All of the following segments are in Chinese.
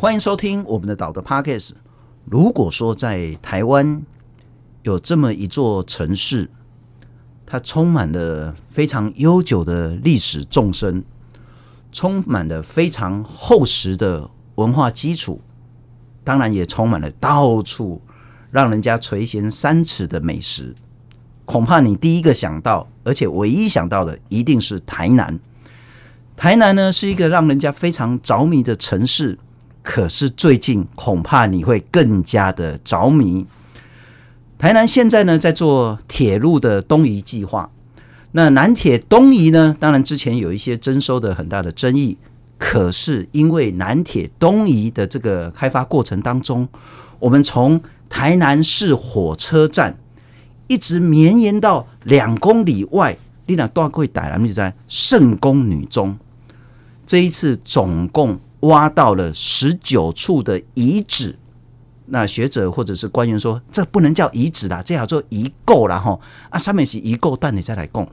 欢迎收听我们的岛的 Podcast。如果说在台湾有这么一座城市，它充满了非常悠久的历史纵深，充满了非常厚实的文化基础，当然也充满了到处让人家垂涎三尺的美食。恐怕你第一个想到，而且唯一想到的，一定是台南。台南呢，是一个让人家非常着迷的城市。可是最近恐怕你会更加的着迷。台南现在呢，在做铁路的东移计划，那南铁东移呢，当然之前有一些征收的很大的争议。可是因为南铁东移的这个开发过程当中，我们从台南市火车站一直绵延到两公里外，你那大贵台南就在圣宫女中，这一次总共。挖到了十九处的遗址，那学者或者是官员说，这不能叫遗址啦，这叫做遗构啦哈。啊，上面是遗构，但你再来供。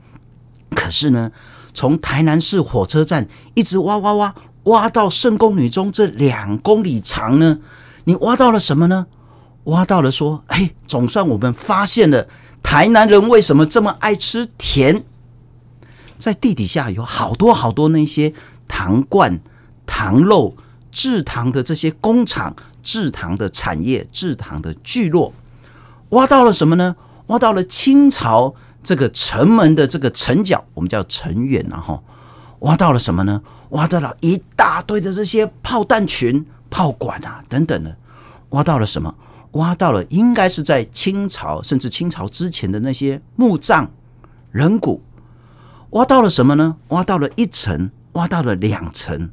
可是呢，从台南市火车站一直挖挖挖，挖到圣宫女中这两公里长呢，你挖到了什么呢？挖到了说，哎，总算我们发现了台南人为什么这么爱吃甜，在地底下有好多好多那些糖罐。糖肉制糖的这些工厂、制糖的产业、制糖的聚落，挖到了什么呢？挖到了清朝这个城门的这个城角，我们叫城垣，然后挖到了什么呢？挖到了一大堆的这些炮弹群、炮管啊等等的，挖到了什么？挖到了应该是在清朝甚至清朝之前的那些墓葬、人骨。挖到了什么呢？挖到了一层，挖到了两层。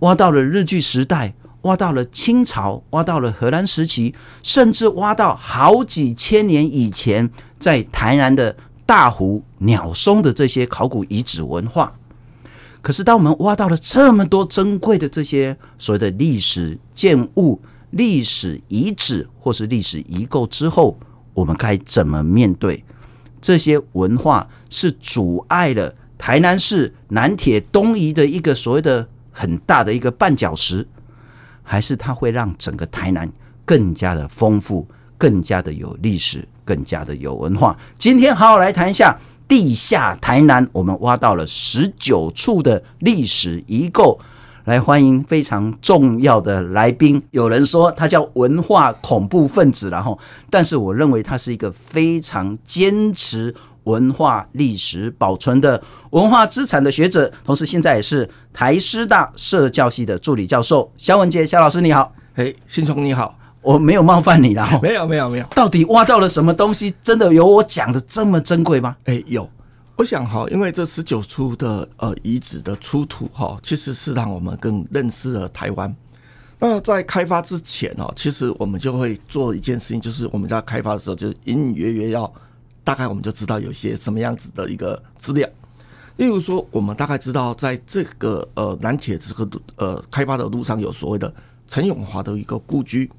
挖到了日据时代，挖到了清朝，挖到了荷兰时期，甚至挖到好几千年以前在台南的大湖鸟松的这些考古遗址文化。可是，当我们挖到了这么多珍贵的这些所谓的历史建物、历史遗址或是历史遗构之后，我们该怎么面对这些文化？是阻碍了台南市南铁东移的一个所谓的。很大的一个绊脚石，还是它会让整个台南更加的丰富，更加的有历史，更加的有文化。今天好好来谈一下地下台南，我们挖到了十九处的历史遗构，来欢迎非常重要的来宾。有人说他叫文化恐怖分子，然后，但是我认为他是一个非常坚持。文化历史保存的文化资产的学者，同时现在也是台师大社教系的助理教授肖文杰肖老师，你好。嘿，新聪你好，我没有冒犯你啦。没有没有没有。到底挖到了什么东西？真的有我讲的这么珍贵吗？哎，有。我想哈，因为这十九处的呃遗址的出土哈，其实是让我们更认识了台湾。那在开发之前哦，其实我们就会做一件事情，就是我们在开发的时候，就隐隐约约要。大概我们就知道有些什么样子的一个资料，例如说，我们大概知道在这个呃南铁这个呃开发的路上有所谓的陈永华的一个故居，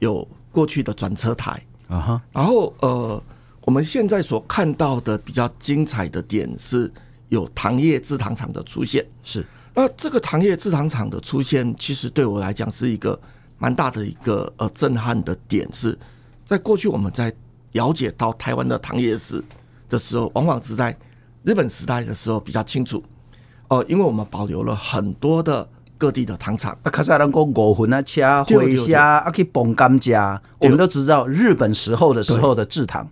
有过去的转车台。啊哈，然后呃我们现在所看到的比较精彩的点是有糖业制糖厂的出现，是。那这个糖业制糖厂的出现，其实对我来讲是一个蛮大的一个呃震撼的点，是在过去我们在。了解到台湾的糖业史的时候，往往是在日本时代的时候比较清楚哦，因为我们保留了很多的各地的糖厂。啊，卡萨人讲五魂啊，车回虾啊，去绑甘蔗，我们都知道日本时候的时候的制糖。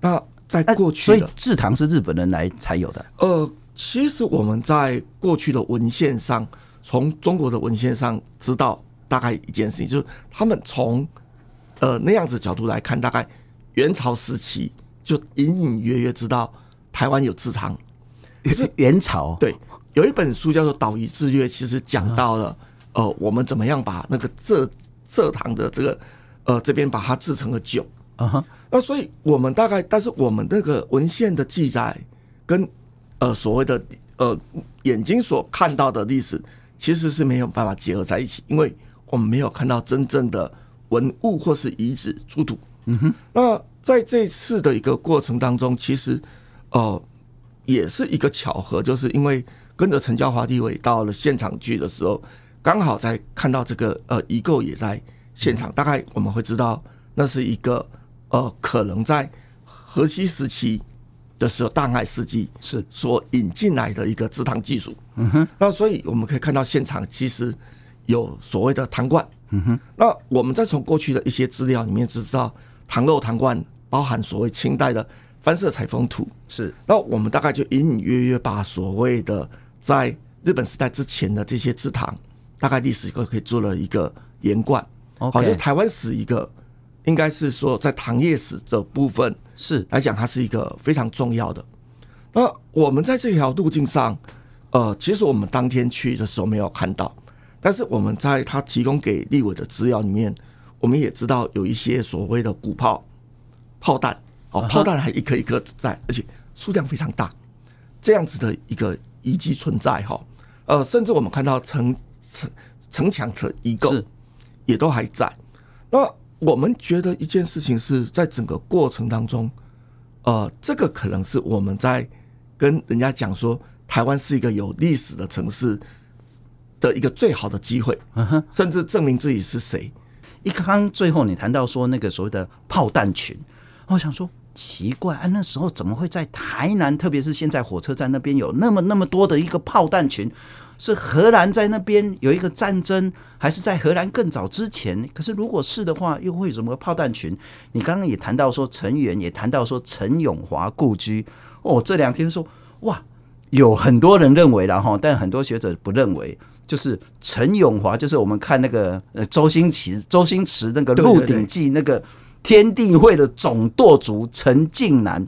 那在过去，所以制糖是日本人来才有的。呃，其实我们在过去的文献上，从中国的文献上知道大概一件事情，就是他们从呃那样子角度来看，大概。元朝时期就隐隐约约知道台湾有制糖，也是元朝对，有一本书叫做《岛屿制约》，其实讲到了呃，我们怎么样把那个蔗蔗糖的这个呃这边把它制成了酒啊哈。那所以我们大概，但是我们那个文献的记载跟呃所谓的呃眼睛所看到的历史其实是没有办法结合在一起，因为我们没有看到真正的文物或是遗址出土。嗯哼，那在这次的一个过程当中，其实，呃，也是一个巧合，就是因为跟着陈教华地委到了现场去的时候，刚好在看到这个呃遗构也在现场，大概我们会知道那是一个呃可能在河西时期的时候，大航海时期是所引进来的一个制糖技术。嗯哼，那所以我们可以看到现场其实有所谓的糖罐。嗯哼，那我们再从过去的一些资料里面就知道，糖肉糖罐包含所谓清代的翻色彩风图。是，那我们大概就隐隐约约把所谓的在日本时代之前的这些制糖，大概历史都可以做了一个连贯。好，就是台湾史一个，应该是说在糖业史这部分是来讲，它是一个非常重要的。那我们在这条路径上，呃，其实我们当天去的时候没有看到。但是我们在他提供给立委的资料里面，我们也知道有一些所谓的鼓炮、炮弹，哦，炮弹还一颗一颗在，而且数量非常大，这样子的一个遗迹存在哈。呃，甚至我们看到城城城墙的遗构也都还在。那我们觉得一件事情是在整个过程当中，呃，这个可能是我们在跟人家讲说，台湾是一个有历史的城市。的一个最好的机会，甚至证明自己是谁。一刚刚最后你谈到说那个所谓的炮弹群，我想说奇怪啊，那时候怎么会在台南，特别是现在火车站那边有那么那么多的一个炮弹群？是荷兰在那边有一个战争，还是在荷兰更早之前？可是如果是的话，又会有什么炮弹群？你刚刚也谈到说陈元，也谈到说陈永华故居。哦，这两天说哇，有很多人认为了哈，但很多学者不认为。就是陈永华，就是我们看那个呃周星驰，周星驰那个《鹿鼎记》那个天地会的总舵主陈近南，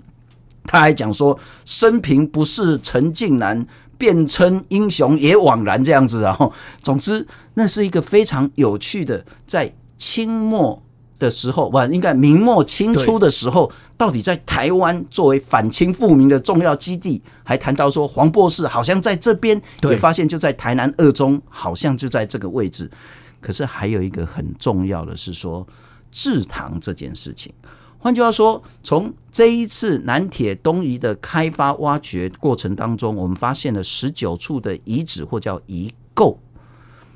他还讲说生平不是陈近南，便称英雄也枉然这样子。然后，总之那是一个非常有趣的，在清末。的时候，哇，应该明末清初的时候，到底在台湾作为反清复明的重要基地，还谈到说黄博士好像在这边也发现就在台南二中，好像就在这个位置。可是还有一个很重要的是说制糖这件事情。换句话说，从这一次南铁东移的开发挖掘过程当中，我们发现了十九处的遗址或叫遗构，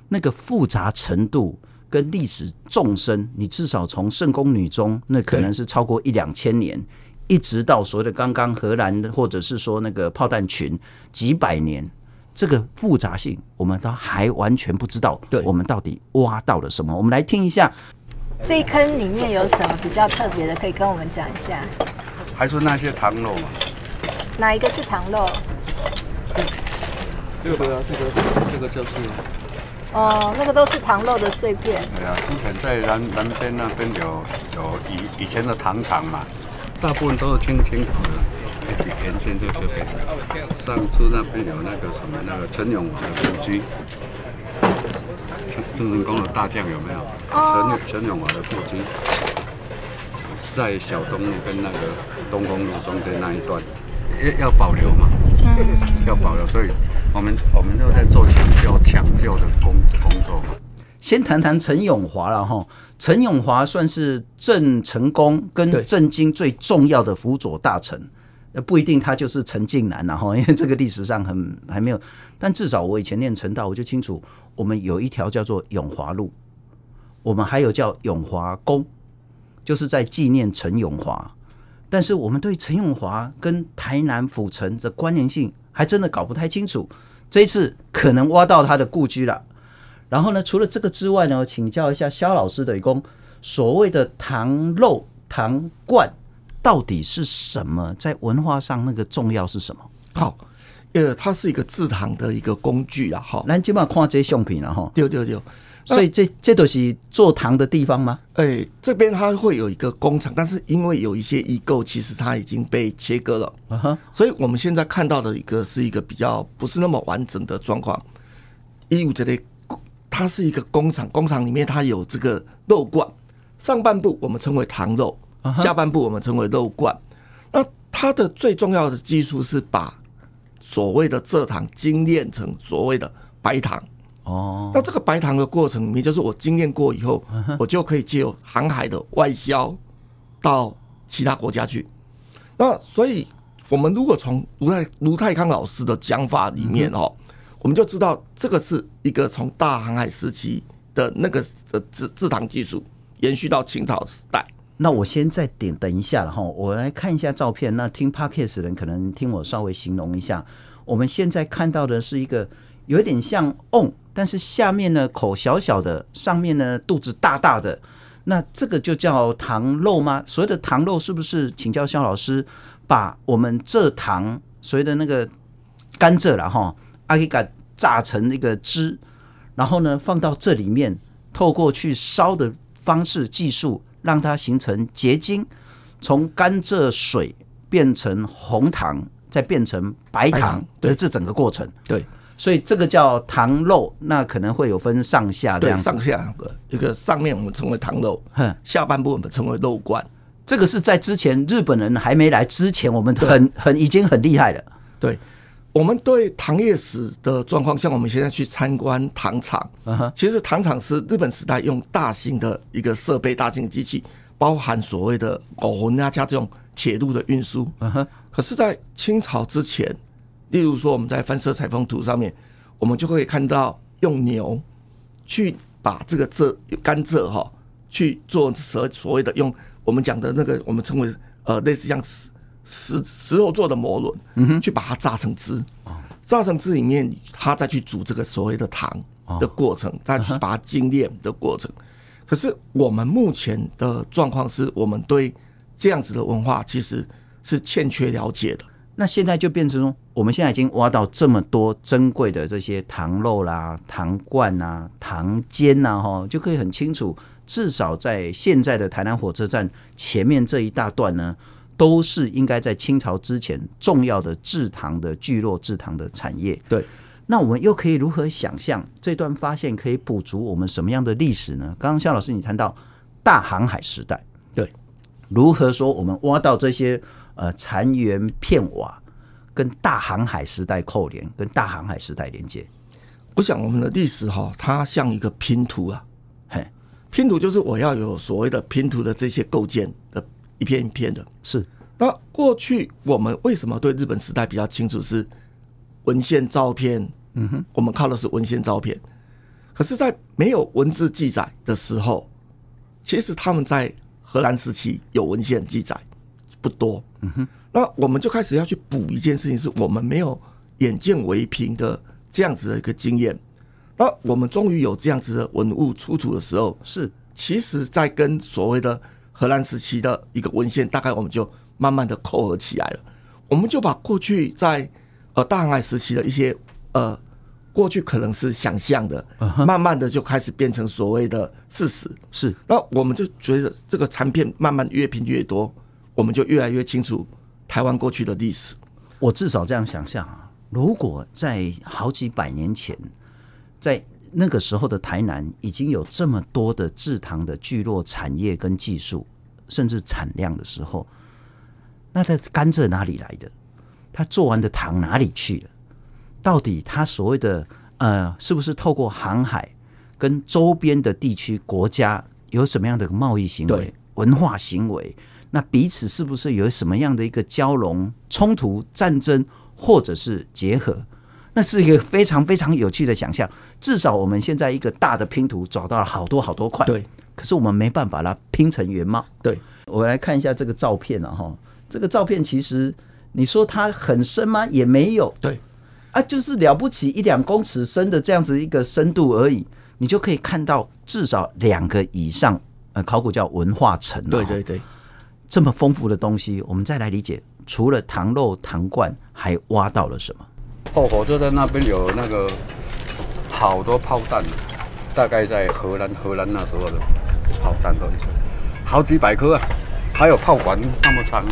那个复杂程度。跟历史纵深，你至少从圣宫女中，那可能是超过一两千年，一直到所谓的刚刚荷兰的，或者是说那个炮弹群几百年，这个复杂性我们都还完全不知道。对，我们到底挖到了什么？我们来听一下，这一坑里面有什么比较特别的，可以跟我们讲一下。还是那些糖肉嘛？哪一个是糖肉？这个啊，这个这个就是。哦，那个都是糖肉的碎片。对啊，之前在南南边那边有有以以前的糖厂嘛，大部分都是清清土的，沿线就这边。上次那边有那个什么那个陈永华的故居，郑郑成功的大将有没有？陈陈永华的故居，在小东路跟那个东风路中间那一段，要要保留嘛？要保留，所以。我们我们都在做抢救抢救的工工作嘛。先谈谈陈永华了哈，陈永华算是郑成功跟郑经最重要的辅佐大臣，那不一定他就是陈近南然后，因为这个历史上很还没有，但至少我以前念成大我就清楚，我们有一条叫做永华路，我们还有叫永华宫，就是在纪念陈永华。但是我们对陈永华跟台南府城的关联性，还真的搞不太清楚，这一次可能挖到他的故居了。然后呢，除了这个之外呢，请教一下肖老师的一工，所谓的糖肉糖罐到底是什么？在文化上那个重要是什么？好，呃，它是一个制糖的一个工具啊。好，咱今嘛看这些相片了哈。对对对。所以这这都是做糖的地方吗？哎、欸，这边它会有一个工厂，但是因为有一些遗构，其实它已经被切割了。Uh huh. 所以我们现在看到的一个是一个比较不是那么完整的状况。一五这里，它是一个工厂，工厂里面它有这个肉罐，上半部我们称为糖肉，uh huh. 下半部我们称为肉罐。那它的最重要的技术是把所谓的蔗糖精炼成所谓的白糖。哦，那这个白糖的过程里面，就是我经验过以后，我就可以借由航海的外销到其他国家去。那所以，我们如果从卢泰卢泰康老师的讲法里面哦，我们就知道这个是一个从大航海时期的那个的制制糖技术延续到清朝时代。那我先再点等一下了哈，我来看一下照片。那听 Podcast 的人可能听我稍微形容一下，我们现在看到的是一个有点像瓮，但是下面呢口小小的，上面呢肚子大大的。那这个就叫糖漏吗？所谓的糖漏是不是？请教肖老师，把我们蔗糖所谓的那个甘蔗了哈，阿给它榨成那个汁，然后呢放到这里面，透过去烧的方式技术。让它形成结晶，从甘蔗水变成红糖，再变成白糖，对，这整个过程。对，所以这个叫糖漏，那可能会有分上下这样子。对，上下的一个上面我们称为糖漏，下半部我们称为漏罐。这个是在之前日本人还没来之前，我们很很已经很厉害了。对。我们对糖业史的状况，像我们现在去参观糖厂，其实糖厂是日本时代用大型的一个设备、大型的机器，包含所谓的狗魂啊加这种铁路的运输。可是，在清朝之前，例如说我们在翻色采风图上面，我们就可以看到用牛去把这个蔗甘蔗哈去做所所谓的用我们讲的那个我们称为呃类似像。石石头做的磨轮，嗯哼，去把它榨成汁，榨成汁里面，它再去煮这个所谓的糖的过程，再去把它精炼的过程。可是我们目前的状况是，我们对这样子的文化其实是欠缺了解的。那现在就变成说，我们现在已经挖到这么多珍贵的这些糖肉啦、糖罐啊、糖尖呐，哈，就可以很清楚，至少在现在的台南火车站前面这一大段呢。都是应该在清朝之前重要的制糖的聚落、制糖的产业。对，那我们又可以如何想象这段发现可以补足我们什么样的历史呢？刚刚肖老师你谈到大航海时代，对，如何说我们挖到这些呃残垣片瓦，跟大航海时代扣连，跟大航海时代连接？我想我们的历史哈，它像一个拼图啊，嘿，拼图就是我要有所谓的拼图的这些构建的。一片一片的，是。那过去我们为什么对日本时代比较清楚？是文献照片，嗯哼，我们靠的是文献照片。可是，在没有文字记载的时候，其实他们在荷兰时期有文献记载不多，嗯哼。那我们就开始要去补一件事情，是我们没有眼见为凭的这样子的一个经验。那我们终于有这样子的文物出土的时候，是。其实，在跟所谓的荷兰时期的一个文献，大概我们就慢慢的扣合起来了。我们就把过去在呃大航海时期的一些呃过去可能是想象的，慢慢的就开始变成所谓的事实。是，那我们就觉得这个残片慢慢越拼越多，我们就越来越清楚台湾过去的历史。我至少这样想象啊，如果在好几百年前，在那个时候的台南已经有这么多的制糖的聚落产业跟技术，甚至产量的时候，那它甘蔗哪里来的？它做完的糖哪里去了？到底它所谓的呃，是不是透过航海跟周边的地区国家有什么样的贸易行为、文化行为？那彼此是不是有什么样的一个交融、冲突、战争，或者是结合？那是一个非常非常有趣的想象。至少我们现在一个大的拼图找到了好多好多块，对。可是我们没办法把它拼成原貌。对，我来看一下这个照片啊，哈，这个照片其实你说它很深吗？也没有。对，啊，就是了不起一两公尺深的这样子一个深度而已，你就可以看到至少两个以上。呃，考古叫文化层。对对对，这么丰富的东西，我们再来理解，除了糖肉、糖罐，还挖到了什么？后火车站那边有那个好多炮弹，大概在荷兰荷兰那时候的炮弹都是好几百颗啊，还有炮管那么长，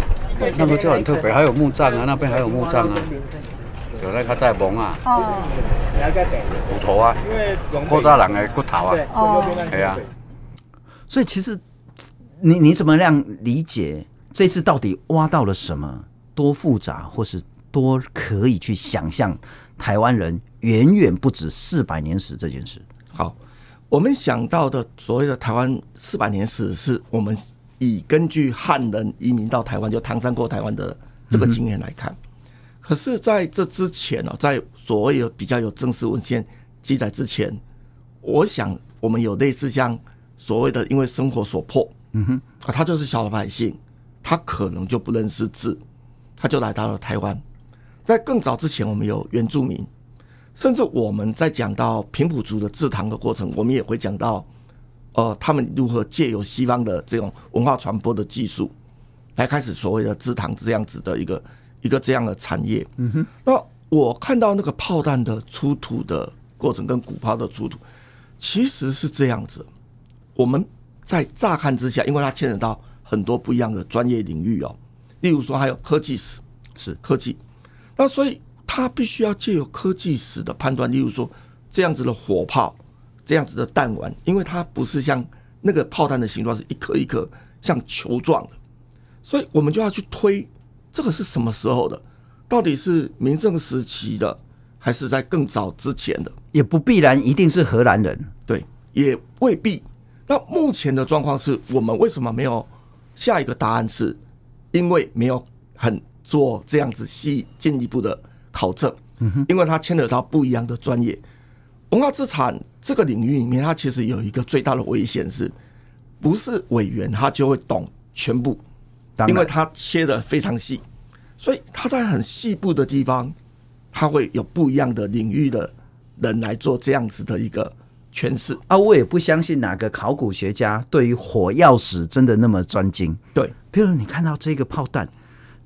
那个就很特别，还有墓葬啊，那边还有墓葬啊，有那个在蒙啊，骨头啊，古早人的骨头啊，对啊，所以其实你你怎么样理解这次到底挖到了什么？多复杂，或是？多可以去想象，台湾人远远不止四百年史这件事。好，我们想到的所谓的台湾四百年史，是我们以根据汉人移民到台湾，就唐山过台湾的这个经验来看。可是在这之前呢，在所谓有比较有正式文献记载之前，我想我们有类似像所谓的因为生活所迫，嗯哼，啊，他就是小老百姓，他可能就不认识字，他就来到了台湾。在更早之前，我们有原住民，甚至我们在讲到平埔族的制糖的过程，我们也会讲到，呃，他们如何借由西方的这种文化传播的技术，来开始所谓的制糖这样子的一个一个这样的产业。嗯哼。那我看到那个炮弹的出土的过程跟鼓炮的出土，其实是这样子。我们在乍看之下，因为它牵扯到很多不一样的专业领域哦，例如说还有科技史，是科技。那所以它必须要借由科技史的判断，例如说这样子的火炮，这样子的弹丸，因为它不是像那个炮弹的形状是一颗一颗像球状的，所以我们就要去推这个是什么时候的，到底是明正时期的，还是在更早之前的？也不必然一定是荷兰人，对，也未必。那目前的状况是我们为什么没有下一个答案？是因为没有很做这样子细进一步的考证，因为它牵扯到不一样的专业文化资产这个领域里面，它其实有一个最大的危险是，不是委员他就会懂全部，因为他切的非常细，所以他在很细部的地方，他会有不一样的领域的人来做这样子的一个。诠释啊，我也不相信哪个考古学家对于火药史真的那么专精。对，比如你看到这个炮弹，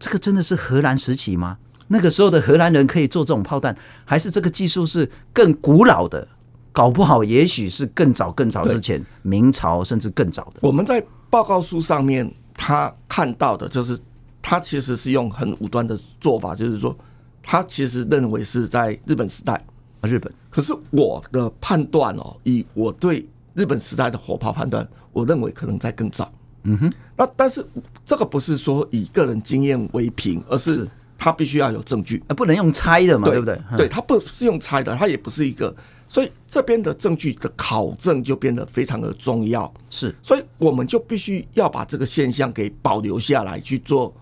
这个真的是荷兰时期吗？那个时候的荷兰人可以做这种炮弹，还是这个技术是更古老的？搞不好也许是更早、更早之前，明朝甚至更早的。我们在报告书上面他看到的就是，他其实是用很武断的做法，就是说，他其实认为是在日本时代。日本，可是我的判断哦，以我对日本时代的火炮判断，我认为可能在更早。嗯哼，那但是这个不是说以个人经验为凭，而是他必须要有证据，不能用猜的嘛，对，不对？对，他不是用猜的，他也不是一个，所以这边的证据的考证就变得非常的重要。是，所以我们就必须要把这个现象给保留下来去做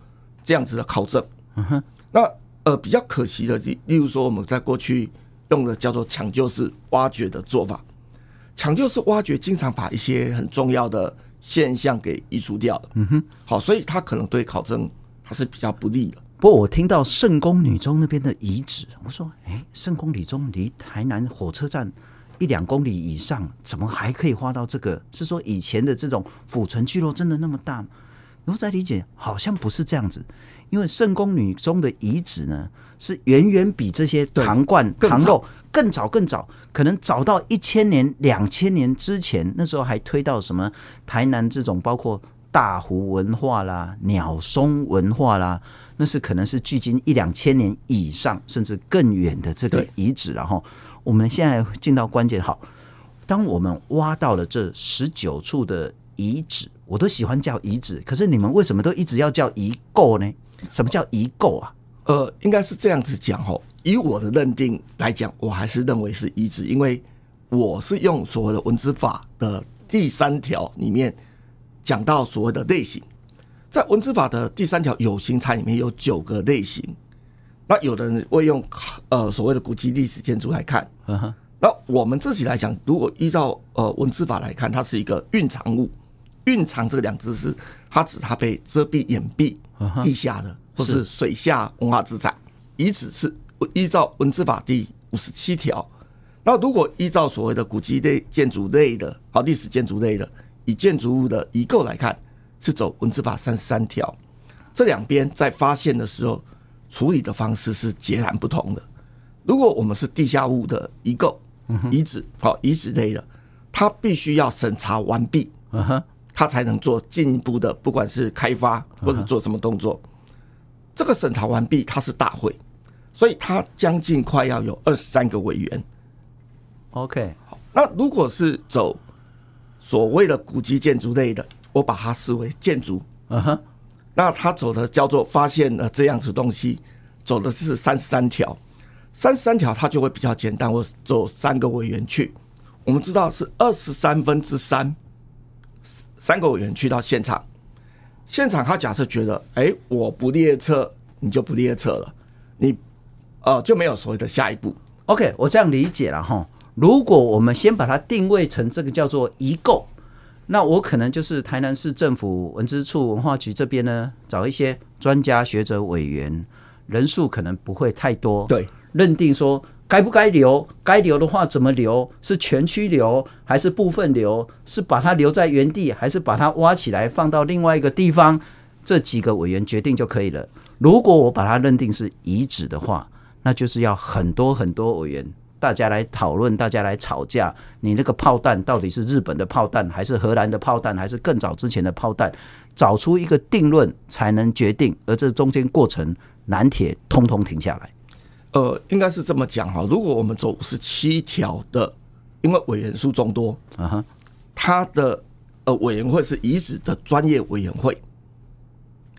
这样子的考证。嗯哼，那呃比较可惜的，例例如说我们在过去。用的叫做抢救式挖掘的做法，抢救式挖掘经常把一些很重要的现象给移除掉了。嗯哼，好，所以它可能对考证它是比较不利的。不过我听到圣宫女中那边的遗址，我说，哎，圣宫女中离台南火车站一两公里以上，怎么还可以挖到这个？是说以前的这种府存聚落真的那么大吗？我在理解，好像不是这样子。因为圣宫女中的遗址呢，是远远比这些糖罐、糖肉更早、更早，可能早到一千年、两千年之前。那时候还推到什么台南这种，包括大湖文化啦、鸟松文化啦，那是可能是距今一两千年以上，甚至更远的这个遗址。然后我们现在进到关键，好，当我们挖到了这十九处的遗址，我都喜欢叫遗址，可是你们为什么都一直要叫遗构呢？什么叫遗构啊？呃，应该是这样子讲哦。以我的认定来讲，我还是认为是遗址，因为我是用所谓的文字法的第三条里面讲到所谓的类型，在文字法的第三条有形材里面有九个类型。那有的人会用呃所谓的古迹历史建筑来看，那我们自己来讲，如果依照呃文字法来看，它是一个蕴藏物。蕴藏这个两字是它指它被遮蔽掩蔽。地下的或是水下文化资产遗址是依照文字法第五十七条，那如果依照所谓的古迹类建筑类的，好历史建筑类的，以建筑物的遗构来看，是走文字法三十三条。这两边在发现的时候处理的方式是截然不同的。如果我们是地下物的遗构、遗址，好遗址类的，它必须要审查完毕。他才能做进一步的，不管是开发或者做什么动作。这个审查完毕，它是大会，所以它将近快要有二十三个委员。OK，好，那如果是走所谓的古迹建筑类的，我把它视为建筑。嗯哼，那他走的叫做发现了这样子东西，走的是三十三条。三十三条它就会比较简单，我走三个委员去。我们知道是二十三分之三。三个委员去到现场，现场他假设觉得，哎，我不列车，你就不列车了；你呃，就没有所谓的下一步。OK，我这样理解了哈。如果我们先把它定位成这个叫做移购，那我可能就是台南市政府文资处文化局这边呢，找一些专家学者委员，人数可能不会太多。对，认定说该不该留，该留的话怎么留？是全区留还是部分留？是把它留在原地，还是把它挖起来放到另外一个地方？这几个委员决定就可以了。如果我把它认定是遗址的话，那就是要很多很多委员。大家来讨论，大家来吵架。你那个炮弹到底是日本的炮弹，还是荷兰的炮弹，还是更早之前的炮弹？找出一个定论才能决定。而这中间过程，南铁通通停下来。呃，应该是这么讲哈。如果我们走五十七条的，因为委员数众多，啊哈，他的呃委员会是遗址的专业委员会。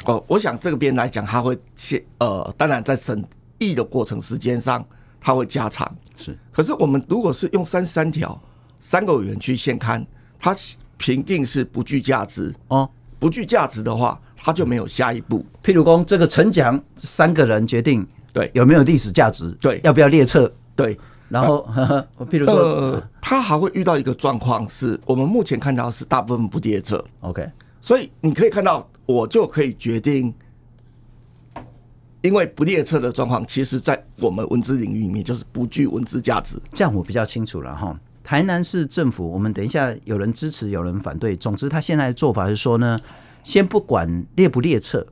哦，我想这个边来讲，他会先呃，当然在审议的过程时间上。他会加长，是。可是我们如果是用三十三条，三个委员去现勘，它评定是不具价值哦，不具价值的话，他就没有下一步。譬如说，这个陈奖三个人决定，对，有没有历史价值？对，要不要列册？对。然后，呃、譬如说，呃，他还会遇到一个状况，是我们目前看到是大部分不列册。OK，所以你可以看到，我就可以决定。因为不列册的状况，其实，在我们文字领域里面，就是不具文字价值。这样我比较清楚了哈。台南市政府，我们等一下有人支持，有人反对。总之，他现在的做法是说呢，先不管列不列册，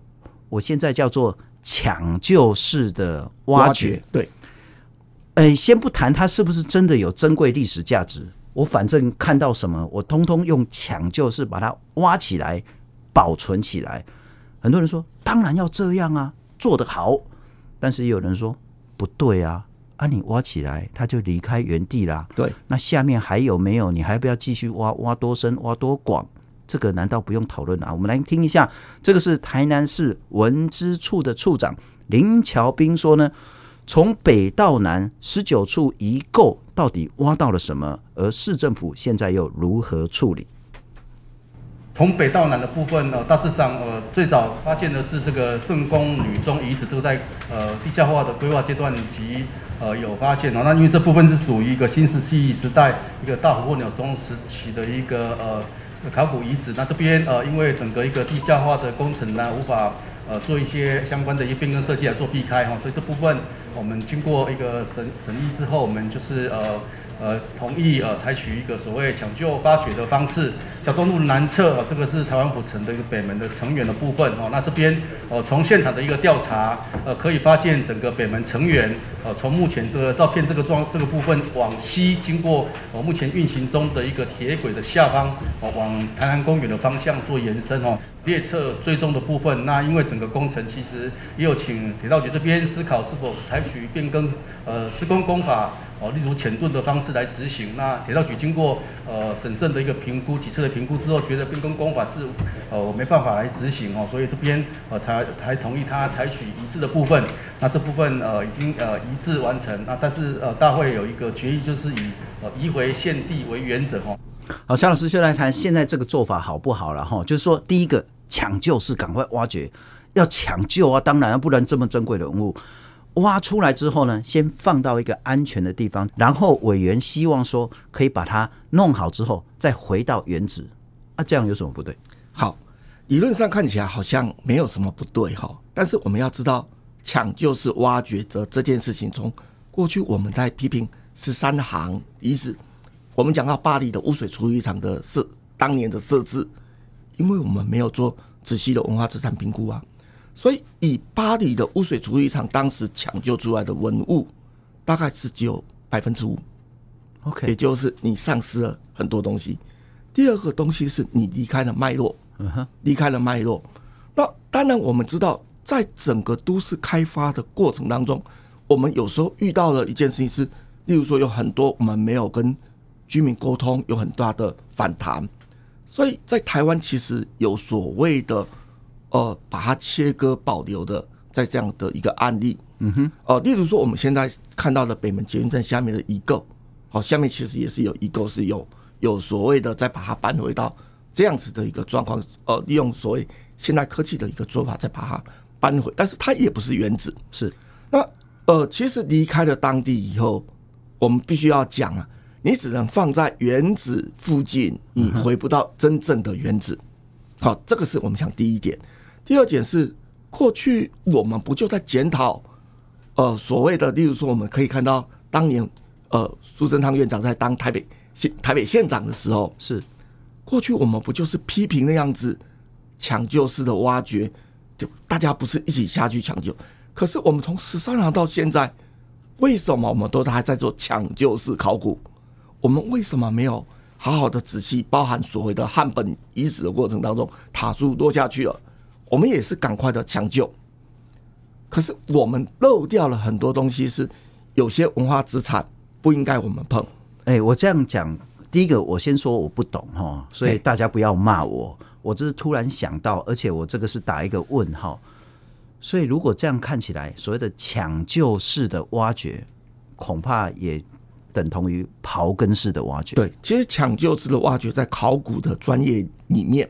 我现在叫做抢救式的挖掘。对，哎，先不谈它是不是真的有珍贵历史价值，我反正看到什么，我通通用抢救式把它挖起来，保存起来。很多人说，当然要这样啊。做得好，但是也有人说不对啊！啊，你挖起来，它就离开原地啦。对，那下面还有没有？你还要不要继续挖？挖多深？挖多广？这个难道不用讨论啊？我们来听一下，这个是台南市文资处的处长林乔斌说呢，从北到南十九处遗构到底挖到了什么？而市政府现在又如何处理？从北到南的部分呢，大致上呃，最早发现的是这个圣宫女中遗址，这个在呃地下化的规划阶段及呃有发现哦。那因为这部分是属于一个新石器时代一个大湖或鸟松时期的一个呃考古遗址。那这边呃因为整个一个地下化的工程呢，无法呃做一些相关的一个变更设计来做避开哈，所以这部分我们经过一个审审议之后，我们就是呃。呃，同意呃，采取一个所谓抢救发掘的方式。小东路南侧，呃，这个是台湾府城的一个北门的城垣的部分哦。那这边呃，从现场的一个调查，呃，可以发现整个北门城垣，呃，从目前这个照片这个状这个部分往西，经过呃目前运行中的一个铁轨的下方，呃，往台南公园的方向做延伸哦。列车追踪的部分，那因为整个工程其实也有请铁道局这边思考是否采取变更呃施工工法。哦，例如浅盾的方式来执行，那铁道局经过呃审慎的一个评估，几次的评估之后，觉得变更工法是呃我没办法来执行哦，所以这边呃才才同意他采取一致的部分。那这部分呃已经呃一致完成，那但是呃大会有一个决议，就是以呃移回现地为原则哦。好，夏老师就来谈现在这个做法好不好了哈？就是说，第一个抢救是赶快挖掘，要抢救啊，当然不然这么珍贵的文物。挖出来之后呢，先放到一个安全的地方，然后委员希望说可以把它弄好之后再回到原址，啊，这样有什么不对？好，理论上看起来好像没有什么不对哈，但是我们要知道，抢救式挖掘的这件事情，从过去我们在批评十三行遗址，我们讲到巴黎的污水处理厂的设当年的设置，因为我们没有做仔细的文化资产评估啊。所以，以巴黎的污水处理厂当时抢救出来的文物，大概是只有百分之五。OK，也就是你丧失了很多东西。第二个东西是你离开了脉络，离开了脉络。那当然，我们知道，在整个都市开发的过程当中，我们有时候遇到了一件事情是，例如说有很多我们没有跟居民沟通，有很大的反弹。所以在台湾，其实有所谓的。呃，把它切割保留的，在这样的一个案例，嗯哼，哦、呃，例如说我们现在看到的北门捷运站下面的遗构，好，下面其实也是有遗构，是有有所谓的再把它搬回到这样子的一个状况，呃，利用所谓现代科技的一个做法再把它搬回，但是它也不是原址，是。那呃，其实离开了当地以后，我们必须要讲啊，你只能放在原子附近，你回不到真正的原子。好，这个是我们讲第一点。第二点是，过去我们不就在检讨，呃，所谓的，例如说，我们可以看到当年，呃，苏贞昌院长在当台北县台北县长的时候，是过去我们不就是批评那样子抢救式的挖掘，就大家不是一起下去抢救？可是我们从十三行到现在，为什么我们都还在做抢救式考古？我们为什么没有好好的仔细？包含所谓的汉本遗址的过程当中，塔柱落下去了，我们也是赶快的抢救。可是我们漏掉了很多东西，是有些文化资产不应该我们碰。哎，我这样讲，第一个我先说我不懂哈，所以大家不要骂我。我这是突然想到，而且我这个是打一个问号。所以，如果这样看起来，所谓的抢救式的挖掘，恐怕也等同于刨根式的挖掘。对，其实抢救式的挖掘在考古的专业里面，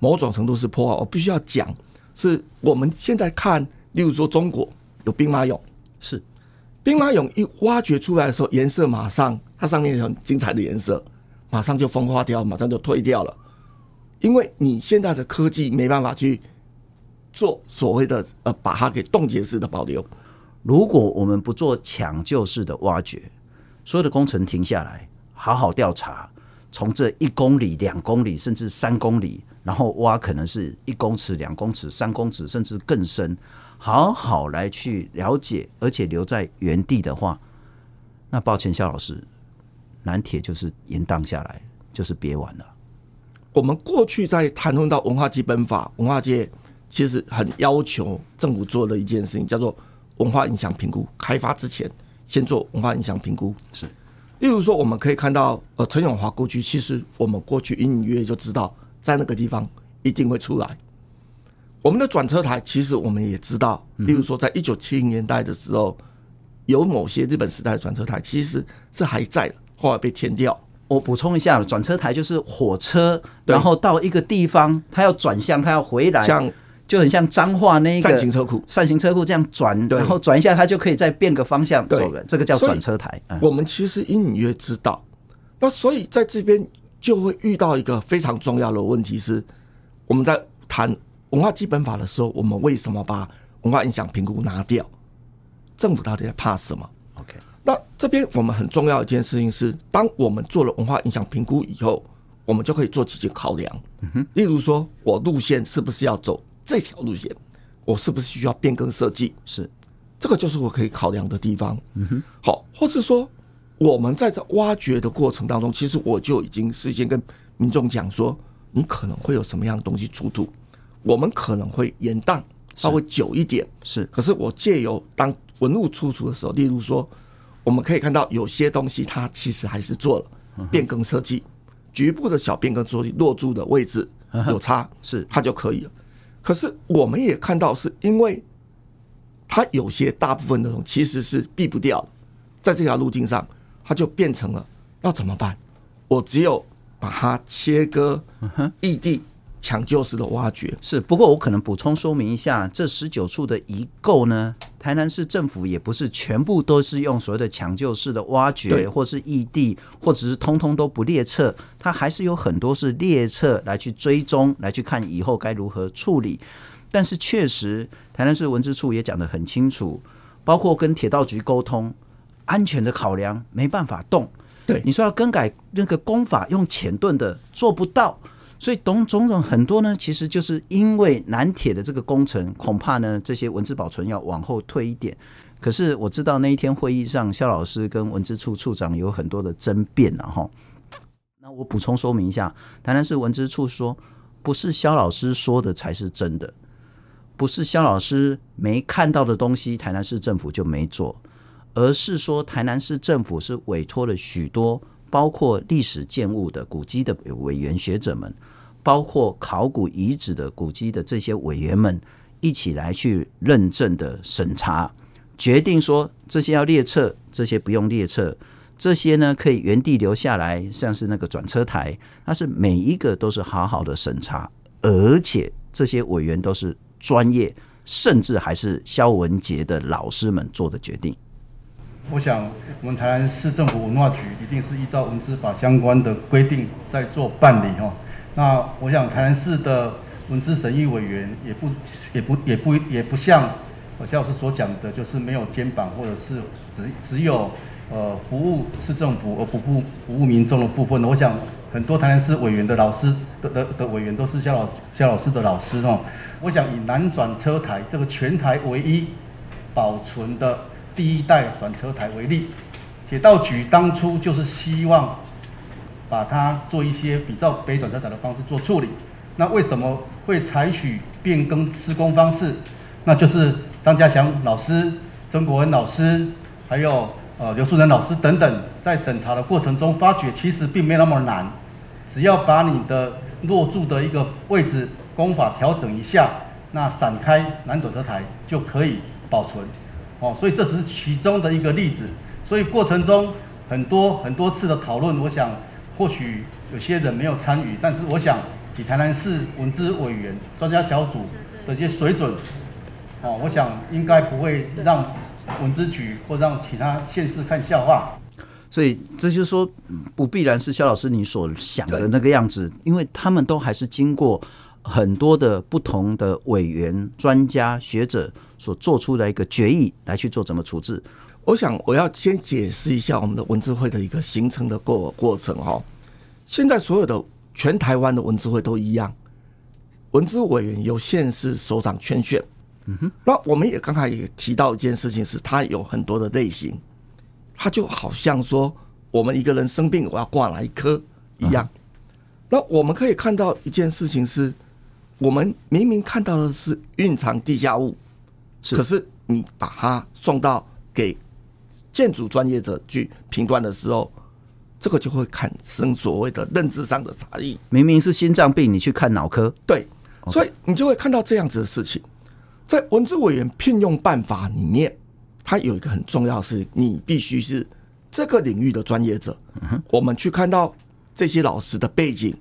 某种程度是破坏。我必须要讲，是我们现在看，例如说中国有兵马俑，是兵马俑一挖掘出来的时候，颜色马上它上面有很精彩的颜色，马上就风化掉，马上就退掉了，因为你现在的科技没办法去。做所谓的呃，把它给冻结式的保留。如果我们不做抢救式的挖掘，所有的工程停下来，好好调查，从这一公里、两公里甚至三公里，然后挖可能是一公尺、两公尺、三公尺，甚至更深，好好来去了解，而且留在原地的话，那抱歉，肖老师，南铁就是延宕下来，就是别玩了。我们过去在谈论到文化基本法，文化界。其实很要求政府做的一件事情，叫做文化影响评估。开发之前，先做文化影响评估。是，例如说，我们可以看到，呃，陈永华过去，其实我们过去隐隐约约就知道，在那个地方一定会出来。我们的转车台，其实我们也知道，例如说，在一九七零年代的时候，有某些日本时代的转车台，其实是还在的，后来被填掉。我补充一下，转车台就是火车，然后到一个地方，它要转向，它要回来，像。就很像彰化那个扇形车库，扇形车库这样转，然后转一下，它就可以再变个方向走了。这个叫转车台。我们其实隐隐约知道，那所以在这边就会遇到一个非常重要的问题是，我们在谈文化基本法的时候，我们为什么把文化影响评估拿掉？政府到底在怕什么？OK，那这边我们很重要的一件事情是，当我们做了文化影响评估以后，我们就可以做几件考量。嗯哼，例如说我路线是不是要走？这条路线，我是不是需要变更设计？是，这个就是我可以考量的地方。嗯哼，好，或是说我们在这挖掘的过程当中，其实我就已经事先跟民众讲说，你可能会有什么样的东西出土，我们可能会延宕稍微久一点。是，可是我借由当文物出土的时候，例如说，我们可以看到有些东西它其实还是做了变更设计，局部的小变更设计，落柱的位置有差，是它就可以了。可是我们也看到，是因为它有些大部分的东西其实是避不掉，在这条路径上，它就变成了要怎么办？我只有把它切割，异地抢救式的挖掘。是，不过我可能补充说明一下，这十九处的遗构呢，台南市政府也不是全部都是用所谓的抢救式的挖掘，或是异地，或者是通通都不列册，它还是有很多是列册来去追踪，来去看以后该如何处理。但是确实，台南市文资处也讲得很清楚，包括跟铁道局沟通，安全的考量没办法动。对，你说要更改那个工法，用浅盾的做不到。所以，种种种很多呢，其实就是因为南铁的这个工程，恐怕呢这些文字保存要往后推一点。可是我知道那一天会议上，萧老师跟文资处处长有很多的争辩了哈。那我补充说明一下，台南市文资处说，不是萧老师说的才是真的，不是萧老师没看到的东西，台南市政府就没做，而是说台南市政府是委托了许多。包括历史建物的古迹的委员学者们，包括考古遗址的古迹的这些委员们，一起来去认证的审查，决定说这些要列册，这些不用列册，这些呢可以原地留下来，像是那个转车台，它是每一个都是好好的审查，而且这些委员都是专业，甚至还是萧文杰的老师们做的决定？我想，我们台南市政府文化局一定是依照文资法相关的规定在做办理哦。那我想，台南市的文字审议委员也不、也不、也不、也不像萧老师所讲的，就是没有肩膀，或者是只只有呃服务市政府而不服服务民众的部分。我想，很多台南市委员的老师的的的委员都是萧老萧老师的老师哦。我想以南转车台这个全台唯一保存的第一代转车台为例，铁道局当初就是希望把它做一些比较北转车台的方式做处理。那为什么会采取变更施工方式？那就是张家祥老师、曾国恩老师，还有呃刘树仁老师等等，在审查的过程中发觉其实并没有那么难，只要把你的落柱的一个位置工法调整一下，那闪开南转车台就可以保存。哦，所以这只是其中的一个例子。所以过程中很多很多次的讨论，我想或许有些人没有参与，但是我想以台南市文资委员专家小组的一些水准，哦，我想应该不会让文资局或让其他县市看笑话。所以这就是说，不必然是萧老师你所想的那个样子，因为他们都还是经过很多的不同的委员、专家、学者所做出的一个决议来去做怎么处置。我想我要先解释一下我们的文字会的一个形成的过过程哈。现在所有的全台湾的文字会都一样，文字委员由县市首长圈选。嗯哼，那我们也刚才也提到一件事情，是它有很多的类型。他就好像说，我们一个人生病，我要挂哪一科一样。那我们可以看到一件事情是，我们明明看到的是蕴藏地下物，可是你把它送到给建筑专业者去评断的时候，这个就会产生所谓的认知上的差异。明明是心脏病，你去看脑科，对，所以你就会看到这样子的事情，在文资委员聘用办法里面。它有一个很重要的是，你必须是这个领域的专业者。我们去看到这些老师的背景，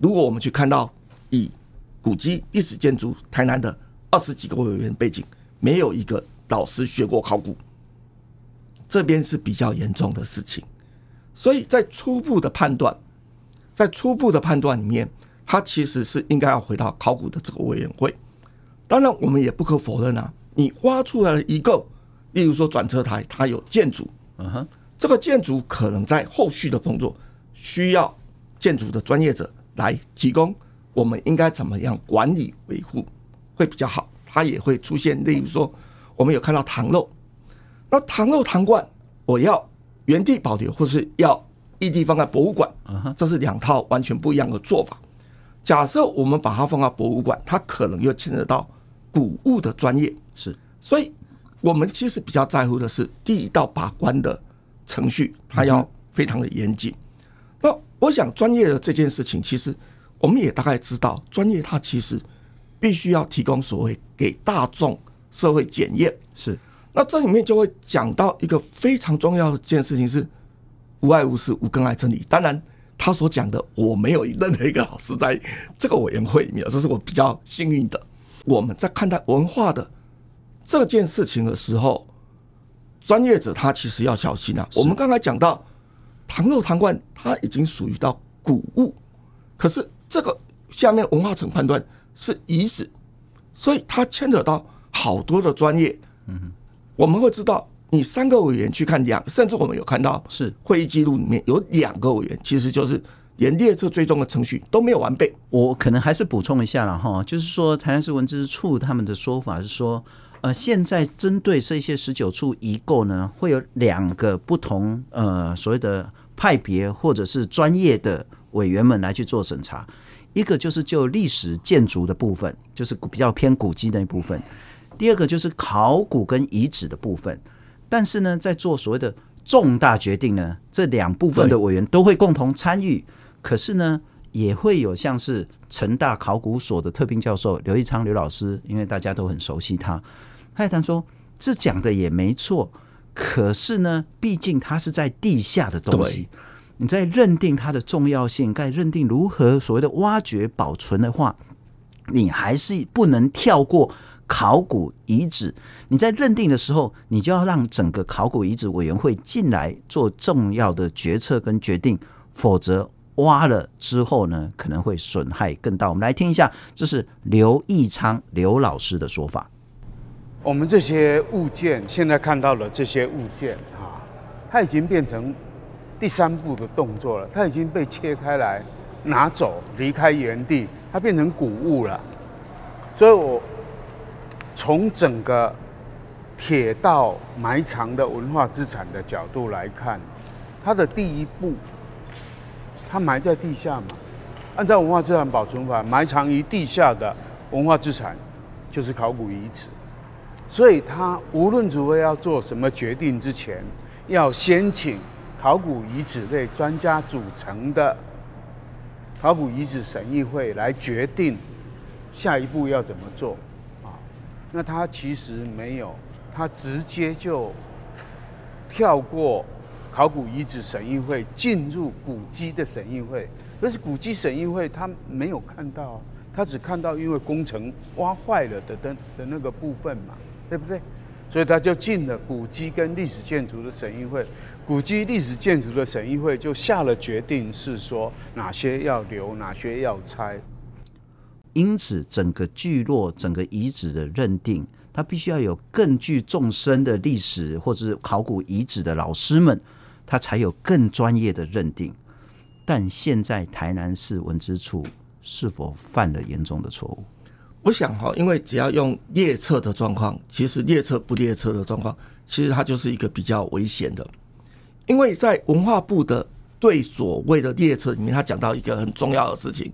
如果我们去看到以古迹历史建筑台南的二十几个委员背景，没有一个老师学过考古，这边是比较严重的事情。所以在初步的判断，在初步的判断里面，它其实是应该要回到考古的这个委员会。当然，我们也不可否认啊，你挖出来了一个。例如说转车台，它有建筑，嗯哼，这个建筑可能在后续的工作需要建筑的专业者来提供，我们应该怎么样管理维护会比较好？它也会出现，例如说我们有看到唐漏，那唐肉唐罐，我要原地保留，或是要异地放在博物馆，这是两套完全不一样的做法。假设我们把它放到博物馆，它可能又牵扯到古物的专业，是，所以。我们其实比较在乎的是第一道把关的程序，它要非常的严谨。那我想专业的这件事情，其实我们也大概知道，专业它其实必须要提供所谓给大众社会检验。是，那这里面就会讲到一个非常重要的一件事情是无碍无事无更碍真理。当然，他所讲的我没有任何一个老师在这个委员会里面，这是我比较幸运的。我们在看待文化的。这件事情的时候，专业者他其实要小心啊。我们刚才讲到糖肉糖罐，它已经属于到古物，可是这个下面文化层判断是遗址，所以它牵扯到好多的专业。嗯，我们会知道，你三个委员去看两，甚至我们有看到是会议记录里面有两个委员，其实就是连列车追踪的程序都没有完备。我可能还是补充一下了哈，就是说台南市文资处他们的说法是说。呃，现在针对这些十九处遗构呢，会有两个不同呃所谓的派别或者是专业的委员们来去做审查。一个就是就历史建筑的部分，就是比较偏古迹那一部分；第二个就是考古跟遗址的部分。但是呢，在做所谓的重大决定呢，这两部分的委员都会共同参与。可是呢，也会有像是成大考古所的特聘教授刘义昌刘老师，因为大家都很熟悉他。他也谈说：“这讲的也没错，可是呢，毕竟它是在地下的东西。你在认定它的重要性，该认定如何所谓的挖掘保存的话，你还是不能跳过考古遗址，你在认定的时候，你就要让整个考古遗址委员会进来做重要的决策跟决定，否则挖了之后呢，可能会损害更大。我们来听一下，这是刘义昌刘老师的说法。我们这些物件，现在看到了这些物件啊，它已经变成第三步的动作了，它已经被切开来拿走，离开原地，它变成古物了。所以我从整个铁道埋藏的文化资产的角度来看，它的第一步，它埋在地下嘛，按照文化资产保存法，埋藏于地下的文化资产就是考古遗址。所以他无论如何要做什么决定之前，要先请考古遗址类专家组成的考古遗址审议会来决定下一步要怎么做。那他其实没有，他直接就跳过考古遗址审议会，进入古迹的审议会。可是古迹审议会他没有看到，他只看到因为工程挖坏了的的的那个部分嘛。对不对？所以他就进了古迹跟历史建筑的审议会，古迹历史建筑的审议会就下了决定，是说哪些要留，哪些要拆。因此，整个聚落、整个遗址的认定，它必须要有更具纵深的历史或者是考古遗址的老师们，他才有更专业的认定。但现在台南市文资处是否犯了严重的错误？我想哈，因为只要用列册的状况，其实列册不列册的状况，其实它就是一个比较危险的。因为在文化部的对所谓的列册里面，他讲到一个很重要的事情，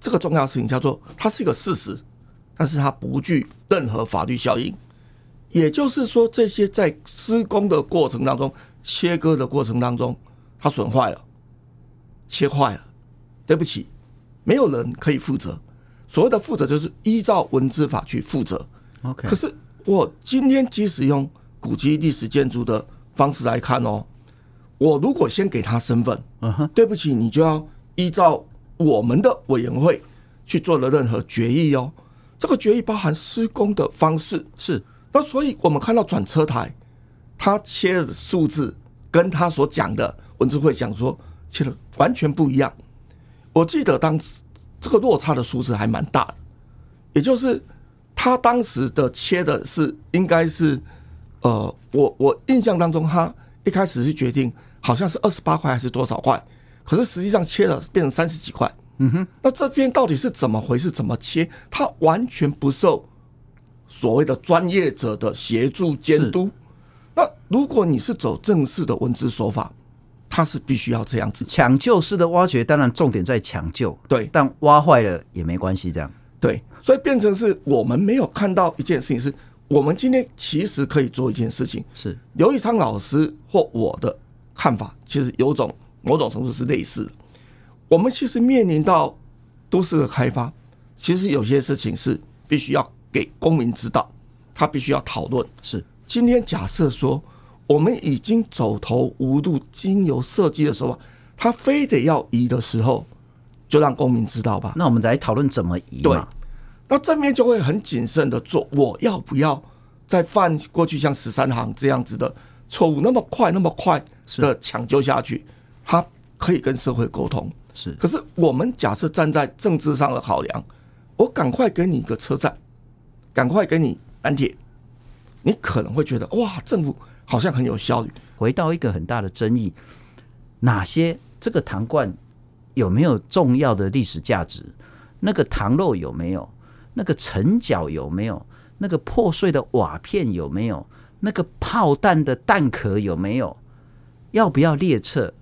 这个重要的事情叫做它是一个事实，但是它不具任何法律效应。也就是说，这些在施工的过程当中、切割的过程当中，它损坏了、切坏了，对不起，没有人可以负责。所谓的负责就是依照文字法去负责。OK，可是我今天即使用古迹历史建筑的方式来看哦，我如果先给他身份，嗯哼，对不起，你就要依照我们的委员会去做了任何决议哦。这个决议包含施工的方式是，那所以我们看到转车台，他切的数字跟他所讲的文字会讲说切的完全不一样。我记得当时。这个落差的数字还蛮大的，也就是他当时的切的是应该是，呃，我我印象当中他一开始是决定好像是二十八块还是多少块，可是实际上切了变成三十几块。嗯哼，那这边到底是怎么回事？怎么切？它完全不受所谓的专业者的协助监督。那如果你是走正式的文字手法。它是必须要这样子抢救式的挖掘，当然重点在抢救，对，但挖坏了也没关系，这样对，所以变成是我们没有看到一件事情，是我们今天其实可以做一件事情，是刘义昌老师或我的看法，其实有种某种程度是类似的。我们其实面临到都市的开发，其实有些事情是必须要给公民知道，他必须要讨论。是今天假设说。我们已经走投无路，经由设计的时候，他非得要移的时候，就让公民知道吧。那我们来讨论怎么移嘛。对，那正面就会很谨慎的做，我要不要再犯过去像十三行这样子的错误，那么快那么快的抢救下去，他可以跟社会沟通。是，可是我们假设站在政治上的考量，我赶快给你一个车站，赶快给你南铁，你可能会觉得哇，政府。好像很有效率。回到一个很大的争议，哪些这个糖罐有没有重要的历史价值？那个糖肉有没有？那个城角有没有？那个破碎的瓦片有没有？那个炮弹的弹壳有没有？要不要列册？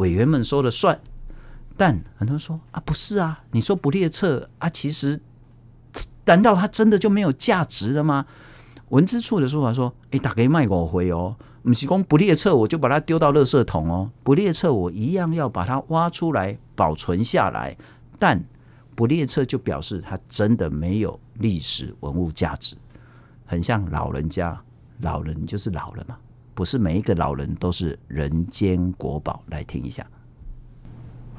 委员们说了算。但很多人说啊，不是啊，你说不列册啊，其实难道它真的就没有价值了吗？文资处的说法说：“哎，大家卖我回哦，不是说不列册我就把它丢到垃圾桶哦，不列册我一样要把它挖出来保存下来。但不列册就表示它真的没有历史文物价值，很像老人家，老人就是老了嘛，不是每一个老人都是人间国宝。来听一下，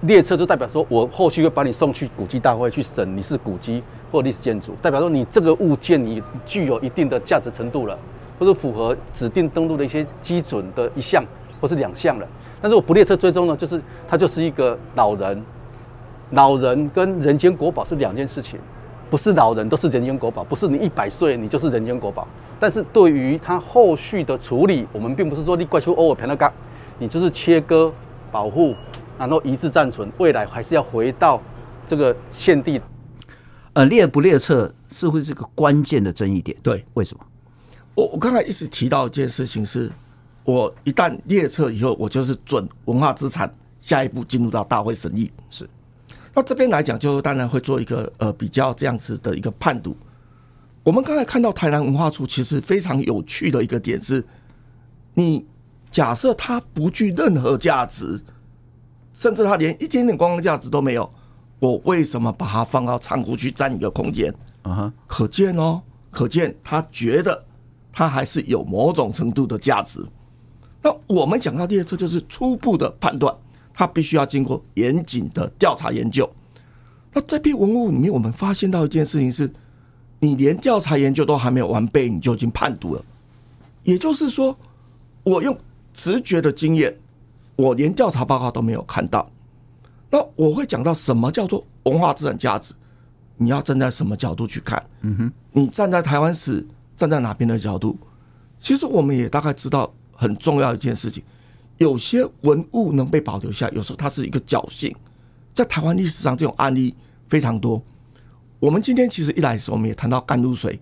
列车就代表说我后续会把你送去古迹大会去审你是古迹或历史建筑，代表说你这个物件你具有一定的价值程度了，或者符合指定登录的一些基准的一项或是两项了。但是我不列车追踪呢，就是它就是一个老人，老人跟人间国宝是两件事情，不是老人都是人间国宝，不是你一百岁你就是人间国宝。但是对于它后续的处理，我们并不是说你怪出偶尔偏那你就是切割保护，然后遗址暂存，未来还是要回到这个现地。呃，列不列册似乎是个关键的争议点。对，为什么？我我刚才一直提到一件事情是。我一旦列册以后，我就是准文化资产，下一步进入到大会审议。是，那这边来讲，就当然会做一个呃比较这样子的一个判读。我们刚才看到台南文化处其实非常有趣的一个点是，你假设它不具任何价值，甚至它连一点点观光价值都没有，我为什么把它放到仓库去占一个空间？啊哈，可见哦，可见他觉得它还是有某种程度的价值。那我们讲到第二次，就是初步的判断，它必须要经过严谨的调查研究。那这批文物里面，我们发现到一件事情是，你连调查研究都还没有完备，你就已经判读了。也就是说，我用直觉的经验，我连调查报告都没有看到。那我会讲到什么叫做文化资产价值？你要站在什么角度去看？嗯哼，你站在台湾史，站在哪边的角度？其实我们也大概知道。很重要一件事情，有些文物能被保留下，有时候它是一个侥幸。在台湾历史上，这种案例非常多。我们今天其实一来的时候，我们也谈到甘露水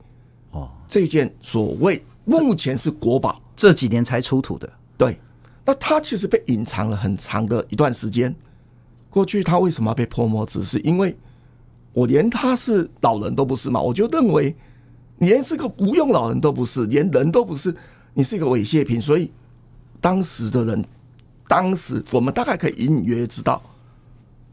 哦，这件所谓目前是国宝，这几年才出土的。对，那它其实被隐藏了很长的一段时间。过去它为什么要被泼墨？只是因为我连他是老人都不是嘛，我就认为你连是个无用老人都不是，连人都不是。你是一个猥亵品，所以当时的人，当时我们大概可以隐隐约约知道，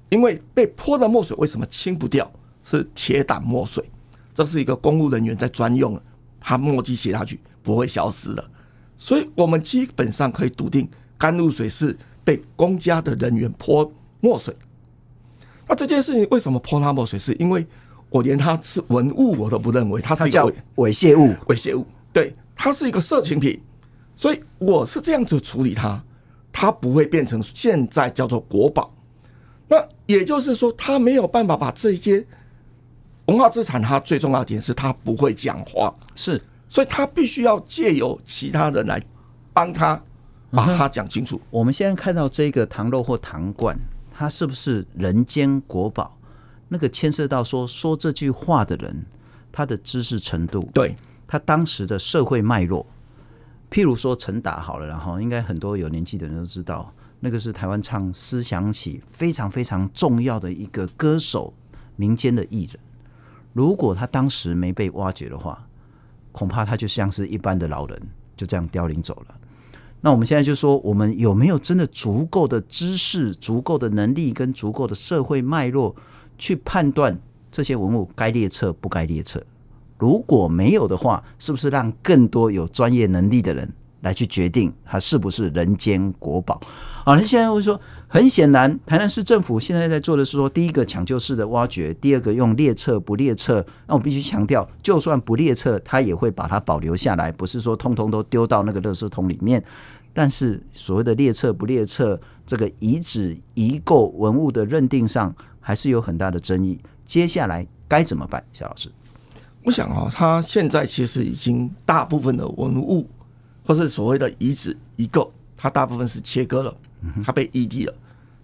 因为被泼的墨水为什么清不掉？是铁胆墨水，这是一个公务人员在专用，他墨迹写下去不会消失的，所以我们基本上可以笃定甘露水是被公家的人员泼墨水。那这件事情为什么泼他墨水？是因为我连他是文物我都不认为，他是叫猥亵物，猥亵物，对。它是一个色情品，所以我是这样子处理它，它不会变成现在叫做国宝。那也就是说，它没有办法把这些文化资产，它最重要的点是它不会讲话，是，所以它必须要借由其他人来帮他把它讲清楚。我们现在看到这个糖肉或糖罐，它是不是人间国宝？那个牵涉到说说这句话的人，他的知识程度，对。他当时的社会脉络，譬如说陈达好了，然后应该很多有年纪的人都知道，那个是台湾唱思想起非常非常重要的一个歌手，民间的艺人。如果他当时没被挖掘的话，恐怕他就像是一般的老人，就这样凋零走了。那我们现在就说，我们有没有真的足够的知识、足够的能力跟足够的社会脉络，去判断这些文物该列册不该列册？如果没有的话，是不是让更多有专业能力的人来去决定它是不是人间国宝？好，那现在会说，很显然，台南市政府现在在做的是说，第一个抢救式的挖掘，第二个用列册不列册。那我必须强调，就算不列册，它也会把它保留下来，不是说通通都丢到那个垃圾桶里面。但是所谓的列册不列册，这个遗址遗构文物的认定上，还是有很大的争议。接下来该怎么办，夏老师？我想啊，他现在其实已经大部分的文物，或是所谓的遗址遗构，它大部分是切割了，它被异地了，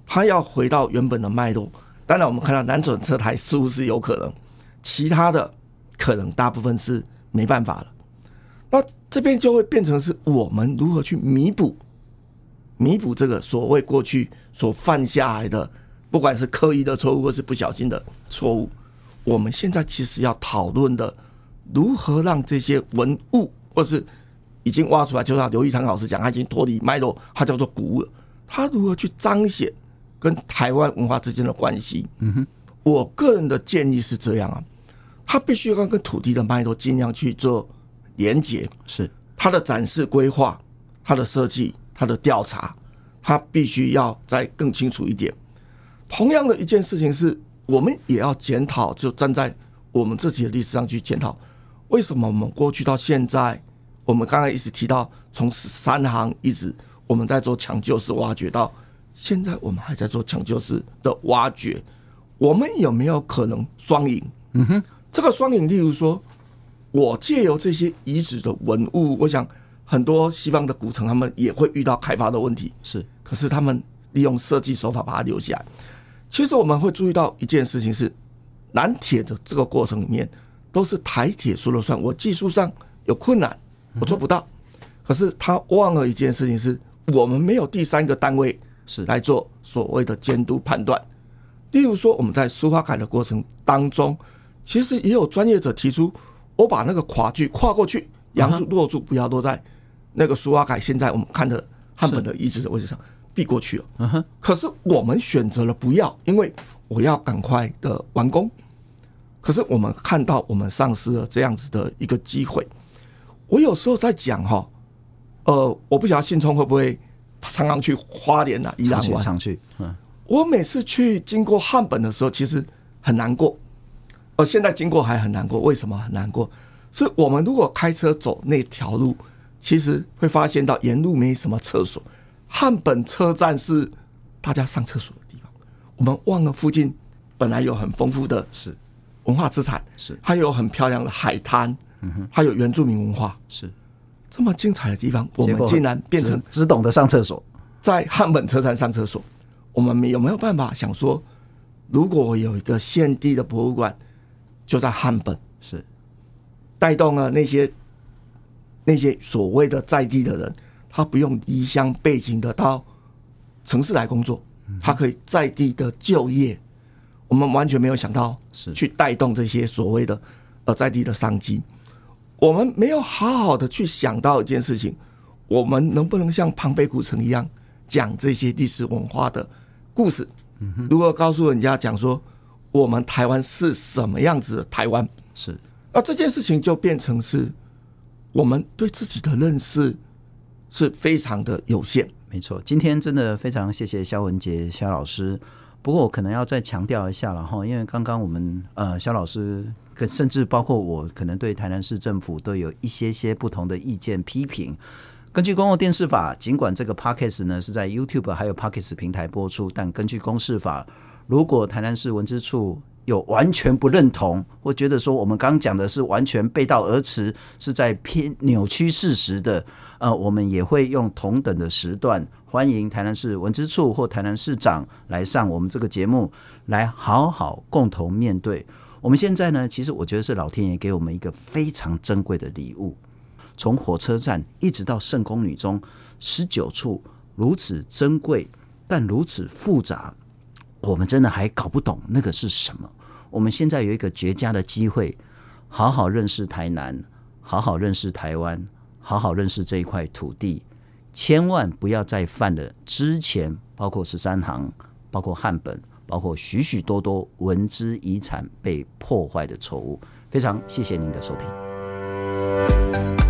它要回到原本的脉络。当然，我们看到南转车台似乎是有可能，其他的可能大部分是没办法了。那这边就会变成是我们如何去弥补，弥补这个所谓过去所犯下来的，不管是刻意的错误或是不小心的错误。我们现在其实要讨论的，如何让这些文物，或是已经挖出来，就像刘玉昌老师讲，他已经脱离脉络，它叫做古物了。他如何去彰显跟台湾文化之间的关系？嗯哼，我个人的建议是这样啊，他必须要跟土地的脉络尽量去做连结。是它的展示规划、它的设计、它的调查，它必须要再更清楚一点。同样的一件事情是，我们也要检讨，就站在我们自己的历史上去检讨，为什么我们过去到现在，我们刚才一直提到从十三行一直我们在做抢救式挖掘到现在，我们还在做抢救式的挖掘，我们有没有可能双赢？嗯哼，这个双赢，例如说，我借由这些遗址的文物，我想很多西方的古城，他们也会遇到开发的问题，是，可是他们利用设计手法把它留下来。其实我们会注意到一件事情是，南铁的这个过程里面都是台铁说了算。我技术上有困难，我做不到。可是他忘了一件事情是，我们没有第三个单位是来做所谓的监督判断。例如说，我们在苏花改的过程当中，其实也有专业者提出，我把那个跨距跨过去，梁柱落柱不要落在那个苏花改现在我们看的汉本的遗址的位置上。避过去了，嗯哼。可是我们选择了不要，因为我要赶快的完工。可是我们看到我们丧失了这样子的一个机会。我有时候在讲哈，呃，我不晓得信聪会不会常常去花莲啊、宜兰玩。常去。嗯。我每次去经过汉本的时候，其实很难过。呃，现在经过还很难过。为什么很难过？是我们如果开车走那条路，其实会发现到沿路没什么厕所。汉本车站是大家上厕所的地方，我们忘了附近本来有很丰富的是。文化资产，是。还有很漂亮的海滩，嗯哼，还有原住民文化，是。这么精彩的地方，我们竟然变成只懂得上厕所，在汉本车站上厕所，我们有没有办法想说，如果我有一个现地的博物馆，就在汉本，是。带动了那些那些所谓的在地的人。他不用离乡背井的到城市来工作，他可以在地的就业。我们完全没有想到是去带动这些所谓的呃在地的商机。我们没有好好的去想到一件事情：我们能不能像庞贝古城一样讲这些历史文化的故事？如果告诉人家讲说我们台湾是什么样子的台湾，是那这件事情就变成是我们对自己的认识。是非常的有限，没错。今天真的非常谢谢肖文杰肖老师。不过我可能要再强调一下了哈，因为刚刚我们呃肖老师，可甚至包括我，可能对台南市政府都有一些些不同的意见批评。根据公共电视法，尽管这个 Podcast 呢是在 YouTube 还有 Podcast 平台播出，但根据公示法，如果台南市文资处有完全不认同，或觉得说我们刚刚讲的是完全背道而驰，是在偏扭曲事实的。呃，我们也会用同等的时段，欢迎台南市文资处或台南市长来上我们这个节目，来好好共同面对。我们现在呢，其实我觉得是老天爷给我们一个非常珍贵的礼物，从火车站一直到圣宫女中十九处如此珍贵，但如此复杂，我们真的还搞不懂那个是什么。我们现在有一个绝佳的机会，好好认识台南，好好认识台湾。好好认识这一块土地，千万不要再犯了之前包括十三行、包括汉本、包括许许多多文资遗产被破坏的错误。非常谢谢您的收听。